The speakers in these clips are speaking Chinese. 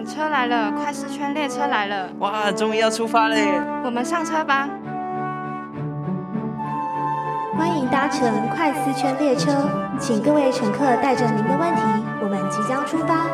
长，车来了，快四圈列车来了，哇，终于要出发嘞！我们上车吧。欢迎搭乘快四圈列车，请各位乘客带着您的问题，我们即将出发。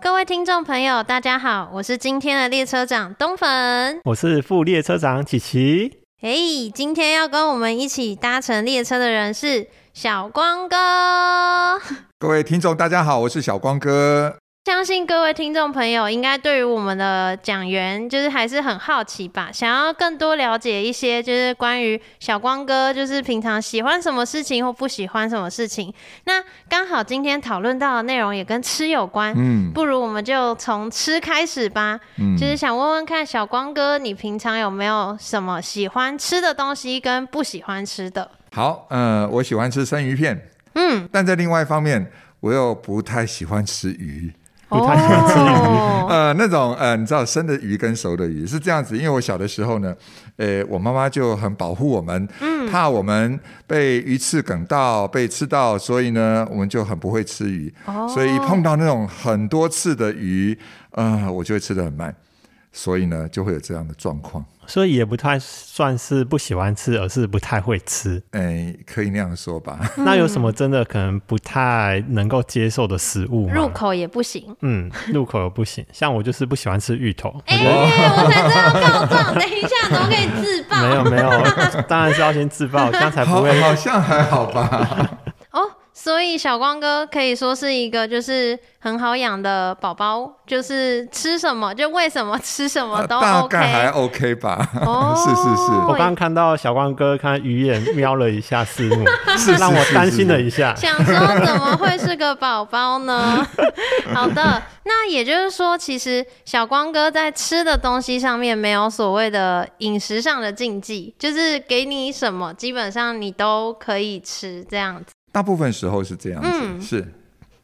各位听众朋友，大家好，我是今天的列车长东粉。我是副列车长琪琪。嘿，今天要跟我们一起搭乘列车的人是小光哥。各位听众，大家好，我是小光哥。相信各位听众朋友应该对于我们的讲员就是还是很好奇吧，想要更多了解一些就是关于小光哥就是平常喜欢什么事情或不喜欢什么事情。那刚好今天讨论到的内容也跟吃有关，嗯，不如我们就从吃开始吧。嗯，就是想问问看小光哥，你平常有没有什么喜欢吃的东西跟不喜欢吃的？好，呃，我喜欢吃生鱼片，嗯，但在另外一方面，我又不太喜欢吃鱼。不太喜欢吃鱼，呃，那种呃，你知道生的鱼跟熟的鱼是这样子，因为我小的时候呢，呃，我妈妈就很保护我们，嗯怕我们被鱼刺梗到、被吃到，所以呢，我们就很不会吃鱼，所以碰到那种很多刺的鱼，呃，我就会吃的很慢。所以呢，就会有这样的状况。所以也不太算是不喜欢吃，而是不太会吃。哎，可以那样说吧。那有什么真的可能不太能够接受的食物吗？入口也不行。嗯，入口也不行。像我就是不喜欢吃芋头。哎，我才这样告状。等一下，怎么可以自爆？没有没有，当然是要先自爆，这样才不会。好像还好吧。哦。所以小光哥可以说是一个就是很好养的宝宝，就是吃什么就喂什么，吃什么都 OK，大概还 OK 吧。哦，是是是。我刚刚看到小光哥看鱼眼瞄了一下四目，是让我担心了一下，想说怎么会是个宝宝呢？好的，那也就是说，其实小光哥在吃的东西上面没有所谓的饮食上的禁忌，就是给你什么，基本上你都可以吃这样子。大部分时候是这样子，是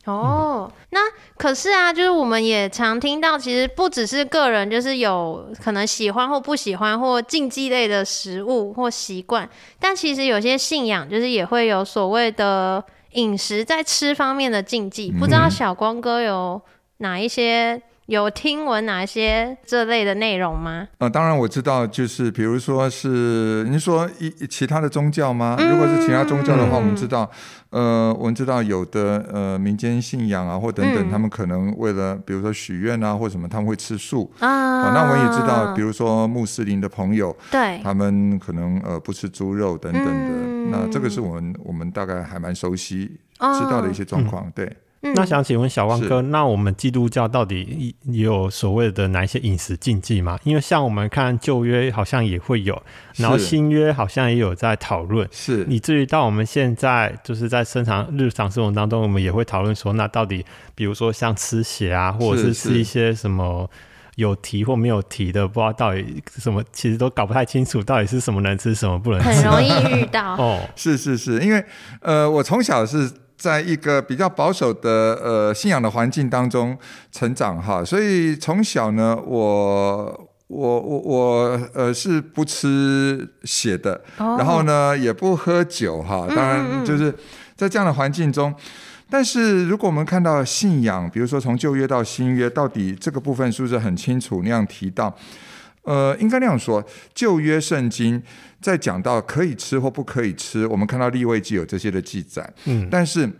哦。那可是啊，就是我们也常听到，其实不只是个人，就是有可能喜欢或不喜欢或禁忌类的食物或习惯，但其实有些信仰就是也会有所谓的饮食在吃方面的禁忌。不知道小光哥有哪一些？有听闻哪些这类的内容吗？呃，当然我知道，就是比如说是您说一其他的宗教吗？如果是其他宗教的话，我们知道，呃，我们知道有的呃民间信仰啊或等等，他们可能为了比如说许愿啊或什么，他们会吃素啊。好，那我们也知道，比如说穆斯林的朋友，对，他们可能呃不吃猪肉等等的。那这个是我们我们大概还蛮熟悉知道的一些状况，对。那想请问小汪哥，那我们基督教到底有所谓的哪一些饮食禁忌吗？因为像我们看旧约好像也会有，然后新约好像也有在讨论，是。以至于到我们现在就是在生常日常生活当中，我们也会讨论说，那到底比如说像吃血啊，或者是。吃一些什么有提或没有提的，不知道到底什么，其实都搞不太清楚，到底是什么能吃，什么不能吃，很容易遇到。哦。是是是，因为呃，我从小是。在一个比较保守的呃信仰的环境当中成长哈，所以从小呢，我我我我呃是不吃血的，然后呢也不喝酒哈，当然就是在这样的环境中，但是如果我们看到信仰，比如说从旧约到新约，到底这个部分是不是很清楚那样提到？呃，应该那样说，旧约圣经。在讲到可以吃或不可以吃，我们看到立位记有这些的记载，嗯，但是。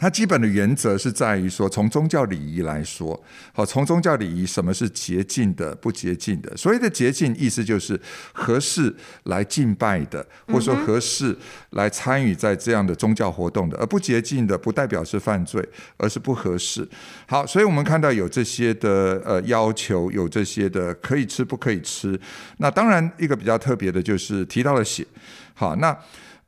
它基本的原则是在于说，从宗教礼仪来说，好，从宗教礼仪，什么是洁净的，不洁净的？所谓的洁净，意思就是合适来敬拜的，或者说合适来参与在这样的宗教活动的，而不洁净的，不代表是犯罪，而是不合适。好，所以我们看到有这些的呃要求，有这些的可以吃不可以吃。那当然，一个比较特别的就是提到了血。好，那。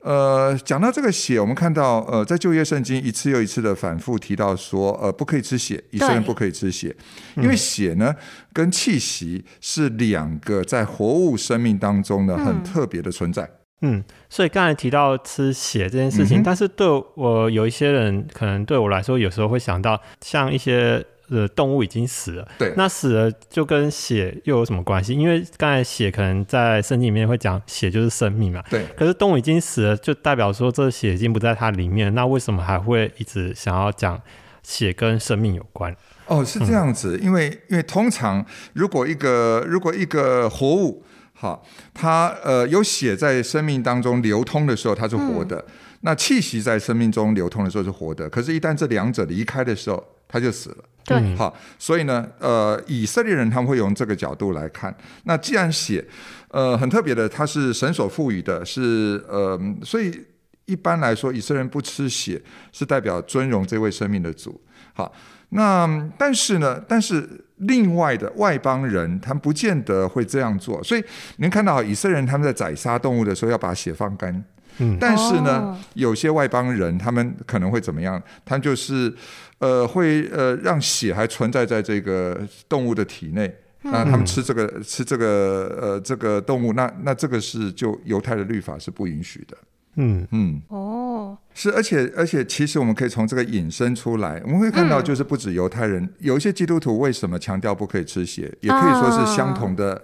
呃，讲到这个血，我们看到，呃，在旧约圣经一次又一次的反复提到说，呃，不可以吃血，以色列人不可以吃血，因为血呢跟气息是两个在活物生命当中呢很特别的存在。嗯，所以刚才提到吃血这件事情，但是对我有一些人可能对我来说，有时候会想到像一些。呃，动物已经死了，对，那死了就跟血又有什么关系？因为刚才血可能在圣经里面会讲血就是生命嘛，对。可是动物已经死了，就代表说这血已经不在它里面，那为什么还会一直想要讲血跟生命有关。哦，是这样子，因为因为通常如果一个如果一个活物，好，它呃有血在生命当中流通的时候，它是活的；那气息在生命中流通的时候是活的。可是，一旦这两者离开的时候，它就死了。对，好，所以呢，呃，以色列人他们会用这个角度来看。那既然血，呃，很特别的，它是神所赋予的，是呃，所以一般来说，以色列人不吃血，是代表尊荣这位生命的主。好。那但是呢？但是另外的外邦人，他们不见得会这样做。所以您看到以色列人他们在宰杀动物的时候要把血放干。嗯。但是呢，有些外邦人他们可能会怎么样？他就是呃会呃让血还存在在这个动物的体内。那他们吃这个吃这个呃这个动物，那那这个是就犹太的律法是不允许的。嗯嗯。哦。是，而且而且，其实我们可以从这个引申出来，我们会看到，就是不止犹太人，有一些基督徒为什么强调不可以吃血，也可以说是相同的、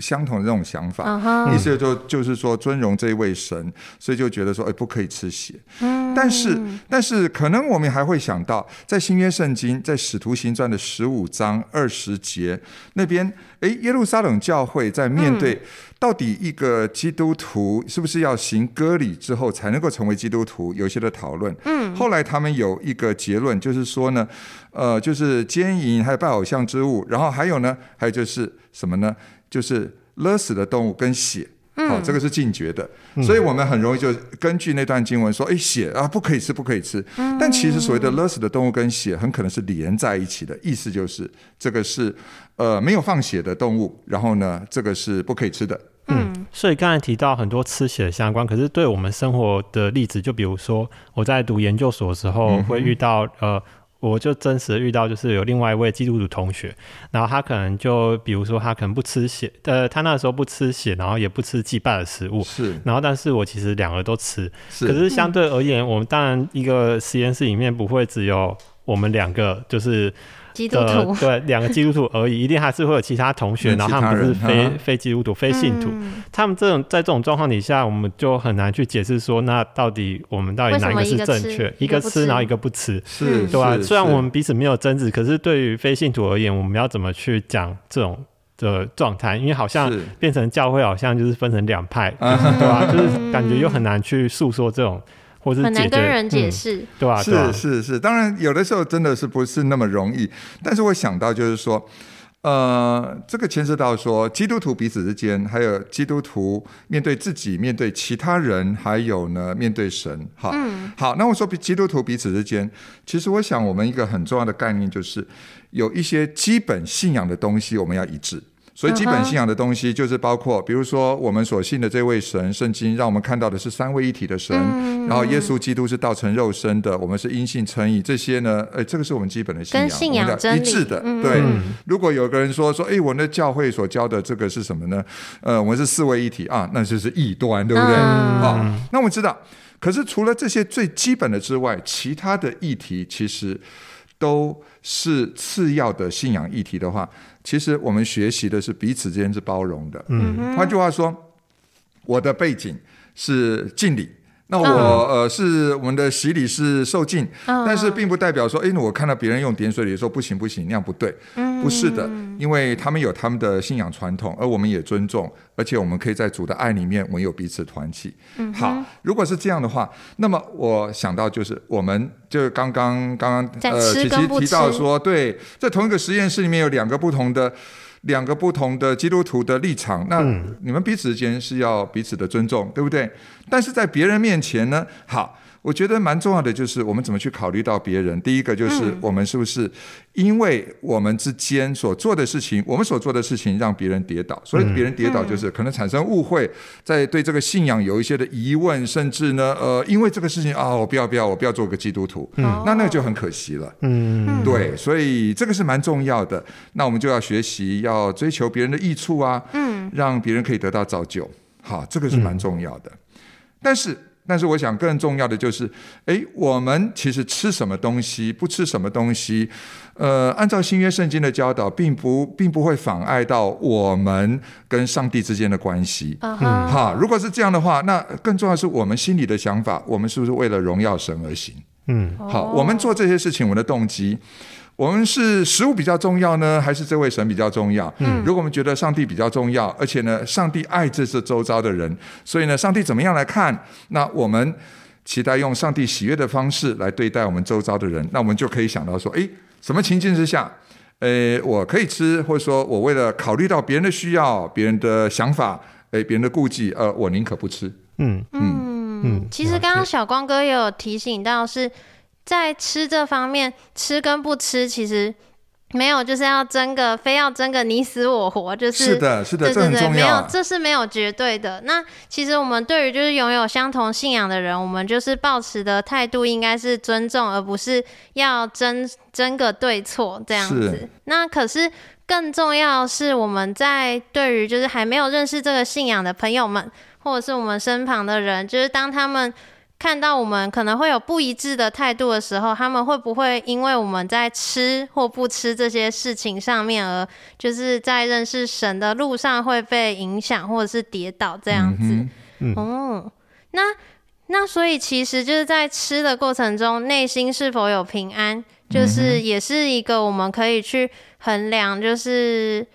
相同的这种想法，意思就就是说尊荣这一位神，所以就觉得说，哎，不可以吃血。嗯。但是但是，可能我们还会想到，在新约圣经，在使徒行传的十五章二十节那边，哎，耶路撒冷教会在面对到底一个基督徒是不是要行割礼之后才能够成为基督徒，有。一些的讨论，嗯，后来他们有一个结论，就是说呢，呃，就是奸淫，还有拜偶像之物，然后还有呢，还有就是什么呢？就是勒死的动物跟血，好，这个是禁绝的，所以我们很容易就根据那段经文说，哎，血啊，不可以吃，不可以吃。但其实所谓的勒死的动物跟血，很可能是连在一起的，意思就是这个是呃没有放血的动物，然后呢，这个是不可以吃的。嗯，所以刚才提到很多吃血相关，可是对我们生活的例子，就比如说我在读研究所的时候会遇到，呃，我就真实的遇到，就是有另外一位基督徒同学，然后他可能就比如说他可能不吃血，呃，他那时候不吃血，然后也不吃祭拜的食物，是，然后但是我其实两个都吃，可是相对而言，我们当然一个实验室里面不会只有我们两个，就是。基督徒对两个基督徒而已，一定还是会有其他同学，然后他们不是非非基督徒、非信徒。他们这种在这种状况底下，我们就很难去解释说，那到底我们到底哪一个是正确？一个吃，然后一个不吃，是，对吧？虽然我们彼此没有争执，可是对于非信徒而言，我们要怎么去讲这种的状态？因为好像变成教会，好像就是分成两派，对吧？就是感觉又很难去诉说这种。很难跟人解释，对吧？是是是，当然有的时候真的是不是那么容易。但是我想到就是说，呃，这个牵涉到说基督徒彼此之间，还有基督徒面对自己、面对其他人，还有呢面对神。好，好，那我说基督徒彼此之间，其实我想我们一个很重要的概念就是有一些基本信仰的东西，我们要一致。所以基本信仰的东西就是包括，比如说我们所信的这位神，圣经让我们看到的是三位一体的神，然后耶稣基督是道成肉身的，我们是因信称义，这些呢，哎，这个是我们基本的信仰，信仰一致的。对，如果有个人说说，哎，我们的教会所教的这个是什么呢？呃，我们是四位一体啊，那就是异端，对不对？好，那我们知道，可是除了这些最基本的之外，其他的议题其实都是次要的信仰议题的话。其实我们学习的是彼此之间是包容的。嗯，换句话说，我的背景是敬礼。那我呃是我们的洗礼是受敬，但是并不代表说，哎，我看到别人用点水礼说不行不行，那样不对，不是的，因为他们有他们的信仰传统，而我们也尊重，而且我们可以在主的爱里面，我们有彼此团契。好，如果是这样的话，那么我想到就是，我们就刚刚刚刚呃，琪琪提到说，对，在同一个实验室里面有两个不同的。两个不同的基督徒的立场，那你们彼此之间是要彼此的尊重，对不对？但是在别人面前呢，好。我觉得蛮重要的，就是我们怎么去考虑到别人。第一个就是我们是不是因为我们之间所做的事情，我们所做的事情让别人跌倒，所以别人跌倒就是可能产生误会，在对这个信仰有一些的疑问，甚至呢，呃，因为这个事情啊，我不要不要，我不要做个基督徒，那那个就很可惜了。嗯，对，所以这个是蛮重要的。那我们就要学习，要追求别人的益处啊，嗯，让别人可以得到造就。好，这个是蛮重要的。但是。但是我想更重要的就是，诶，我们其实吃什么东西，不吃什么东西，呃，按照新约圣经的教导，并不并不会妨碍到我们跟上帝之间的关系。嗯，哈，如果是这样的话，那更重要是我们心里的想法，我们是不是为了荣耀神而行？嗯，好，我们做这些事情，我们的动机，我们是食物比较重要呢，还是这位神比较重要？嗯，如果我们觉得上帝比较重要，而且呢，上帝爱这是周遭的人，所以呢，上帝怎么样来看？那我们期待用上帝喜悦的方式来对待我们周遭的人，那我们就可以想到说，诶，什么情境之下，呃，我可以吃，或者说我为了考虑到别人的需要、别人的想法，诶，别人的顾忌，呃，我宁可不吃。嗯嗯嗯其实刚刚小光哥也有提醒到，是在吃这方面，吃跟不吃其实没有就是要争个，非要争个你死我活，就是是的，是的，这对对对，没有。这是没有绝对的。那其实我们对于就是拥有相同信仰的人，我们就是抱持的态度应该是尊重，而不是要争争个对错这样子。那可是更重要是，我们在对于就是还没有认识这个信仰的朋友们，或者是我们身旁的人，就是当他们。看到我们可能会有不一致的态度的时候，他们会不会因为我们在吃或不吃这些事情上面，而就是在认识神的路上会被影响，或者是跌倒这样子？嗯嗯哦，那那所以其实就是在吃的过程中，内心是否有平安，就是也是一个我们可以去衡量，就是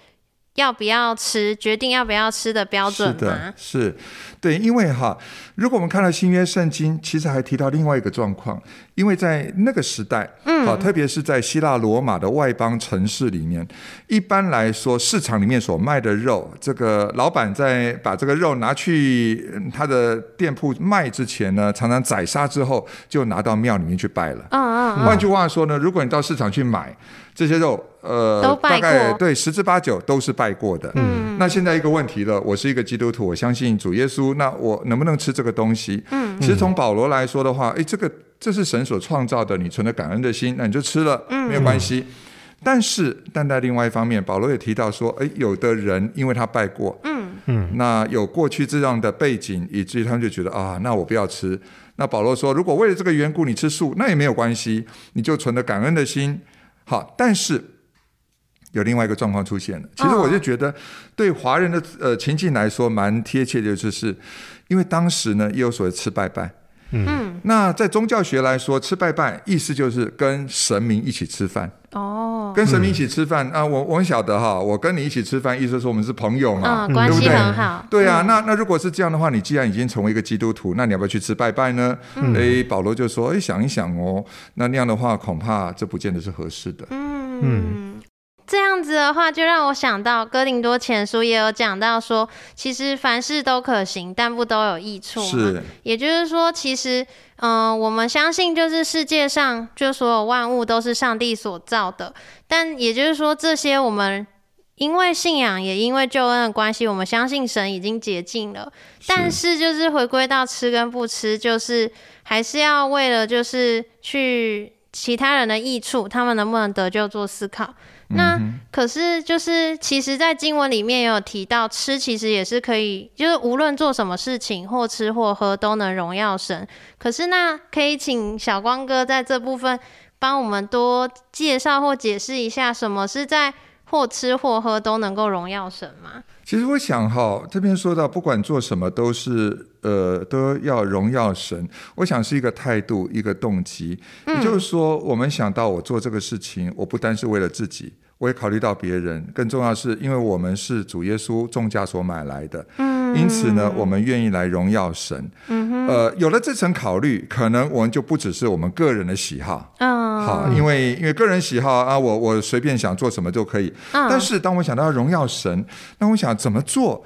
要不要吃，决定要不要吃的标准是的吗？，是，对，因为哈，如果我们看到新约圣经，其实还提到另外一个状况，因为在那个时代，嗯，好，特别是在希腊罗马的外邦城市里面，一般来说，市场里面所卖的肉，这个老板在把这个肉拿去嗯他的店铺卖之前呢，常常宰杀之后，就拿到庙里面去拜了。嗯嗯嗯，换句话说呢，如果你到市场去买这些肉，呃，都拜大概过对十之八九都是拜过的。嗯，那现在一个问题了，我是一个基督徒，我相信主耶稣，那我能不能吃这个东西？嗯，其实从保罗来说的话，诶，这个这是神所创造的，你存着感恩的心，那你就吃了，没有关系。但是，但在另外一方面，保罗也提到说，诶，有的人因为他拜过，嗯嗯，那有过去这样的背景，以至于他们就觉得啊，那我不要吃。那保罗说，如果为了这个缘故你吃素，那也没有关系，你就存着感恩的心。好，但是有另外一个状况出现了。其实我就觉得，对华人的呃情境来说，蛮贴切的，就是因为当时呢也有所谓吃拜拜。嗯，那在宗教学来说，吃拜拜意思就是跟神明一起吃饭，哦，跟神明一起吃饭、啊。我我很晓得哈，我跟你一起吃饭，意思是我们是朋友嘛，嗯，关系对不对？很好。对啊，那那如果是这样的话，你既然已经成为一个基督徒，那你要不要去吃拜拜呢？诶，保罗就说，诶，想一想哦，那那样的话，恐怕这不见得是合适的。嗯，这样子的话，就让我想到哥林多前书也有讲到说，其实凡事都可行，但不都有益处嘛。是，也就是说，其实，嗯、我们相信，就是世界上就所有万物都是上帝所造的，但也就是说，这些我们。因为信仰，也因为救恩的关系，我们相信神已经洁净了。但是，就是回归到吃跟不吃，就是还是要为了就是去其他人的益处，他们能不能得救做思考。那可是就是，其实，在经文里面有提到，吃其实也是可以，就是无论做什么事情，或吃或喝，都能荣耀神。可是，那可以请小光哥在这部分帮我们多介绍或解释一下，什么是在或吃或喝都能够荣耀神吗？其实我想哈，这边说到，不管做什么，都是呃都要荣耀神。我想是一个态度，一个动机。也就是说，我们想到我做这个事情，我不单是为了自己，我也考虑到别人。更重要是因为我们是主耶稣重价所买来的，嗯，因此呢，我们愿意来荣耀神。嗯呃，有了这层考虑，可能我们就不只是我们个人的喜好，嗯，好，因为因为个人喜好啊，我我随便想做什么都可以。嗯但是当我想到要荣耀神，那我想怎么做？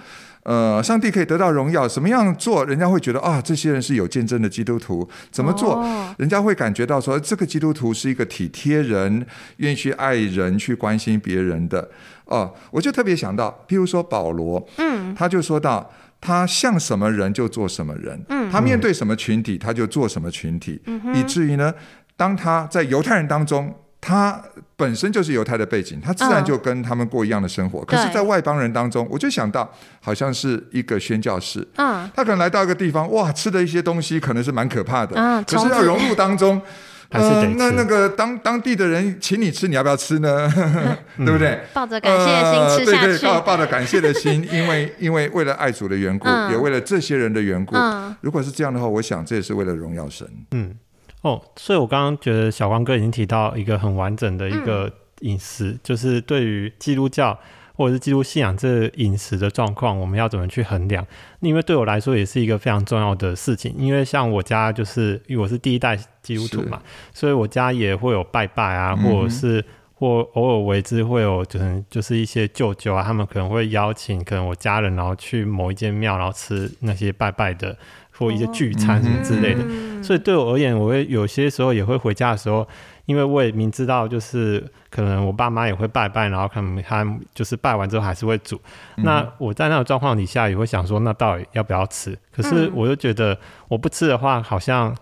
呃，上帝可以得到荣耀，什么样做，人家会觉得啊，这些人是有见证的基督徒。怎么做，哦。人家会感觉到说，这个基督徒是一个体贴人、愿意去爱人、去关心别人的。哦，我就特别想到，譬如说保罗，嗯，他就说到。他像什么人就做什么人，嗯，他面对什么群体他就做什么群体，以至于呢，当他在犹太人当中，他本身就是犹太的背景，他自然嗯就跟他们过一样的生活。可是，在外邦人当中，我就想到，好像是一个宣教士，嗯，他可能来到一个地方，哇，吃的一些东西可能是蛮可怕的，嗯可是要融入当中。还是得吃那那个当当地的人请你吃，你要不要吃呢？对不对？抱着感谢的心吃下去、对对，抱。抱着感谢的心，因为因为为了爱主的缘故，嗯也为了这些人的缘故。嗯如果是这样的话，我想这也是为了荣耀神。嗯，哦，所以我刚刚觉得小光哥已经提到一个很完整的一个饮食，就是对于基督教或者是基督信仰这饮食的状况，我们要怎么去衡量？因为对我来说也是一个非常重要的事情。因为像我家就是因为我是第一代基督徒嘛，所以我家也会有拜拜啊，或者是或偶尔为之会有可能就是一些舅舅啊，他们可能会邀请可能我家人，然后去某一间庙，然后吃那些拜拜的。或一些聚餐什么之类的，所以对我而言，我会有些时候也会回家的时候，因为我也明知道，就是可能我爸妈也会拜拜，然后可能他就是拜完之后还是会煮。那我在那种状况底下也会想说，那到底要不要吃？可是我又觉得我不吃的话，好像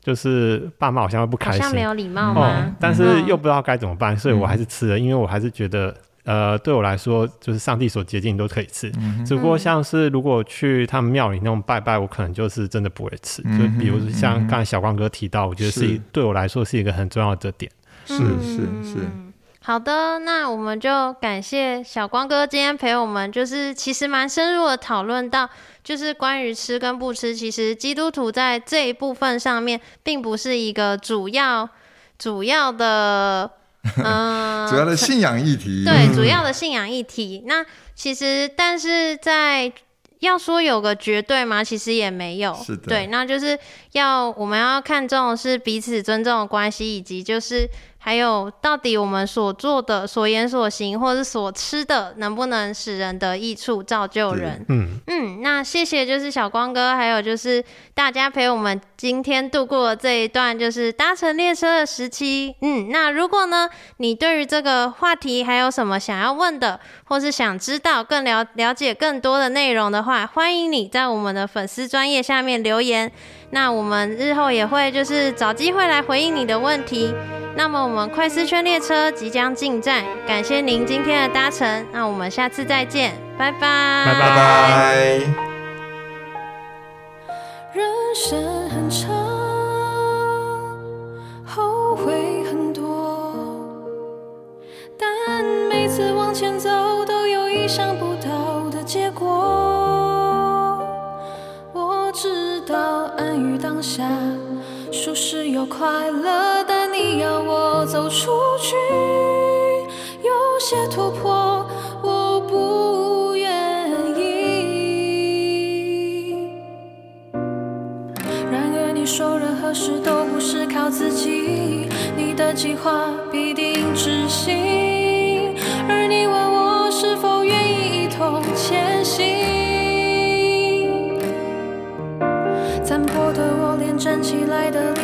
就是爸妈好像会不开心，没有礼貌吗？但是又不知道该怎么办，所以我还是吃了，因为我还是觉得。呃，对我来说，就是上帝所洁净都可以吃，只不过像是如果去他们庙里那种拜拜，我可能就是真的不会吃。就比如像刚才小光哥提到，我觉得是对我来说是一个很重要的点。是是是。好的，那我们就感谢小光哥今天陪我们，就是其实蛮深入的讨论到，就是关于吃跟不吃，其实基督徒在这一部分上面，并不是一个主要主要的。嗯，主要的信仰议题，对，主要的信仰议题。那其实，但是在要说有个绝对吗？其实也没有，是的，对，那就是要我们要看重是彼此尊重的关系，以及就是。还有，到底我们所做的、所言所行，或者是所吃的，能不能使人得益处、造就人？嗯嗯，那谢谢，就是小光哥，还有就是大家陪我们今天度过这一段就是搭乘列车的时期。嗯，那如果呢，你对于这个话题还有什么想要问的，或是想知道更了了解更多的内容的话，欢迎你在我们的粉丝专业下面留言。那我们日后也会就是找机会来回应你的问题。那么我们快思圈列车即将进站，感谢您今天的搭乘，那我们下次再见，拜拜，拜拜。人生起来的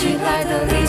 起来的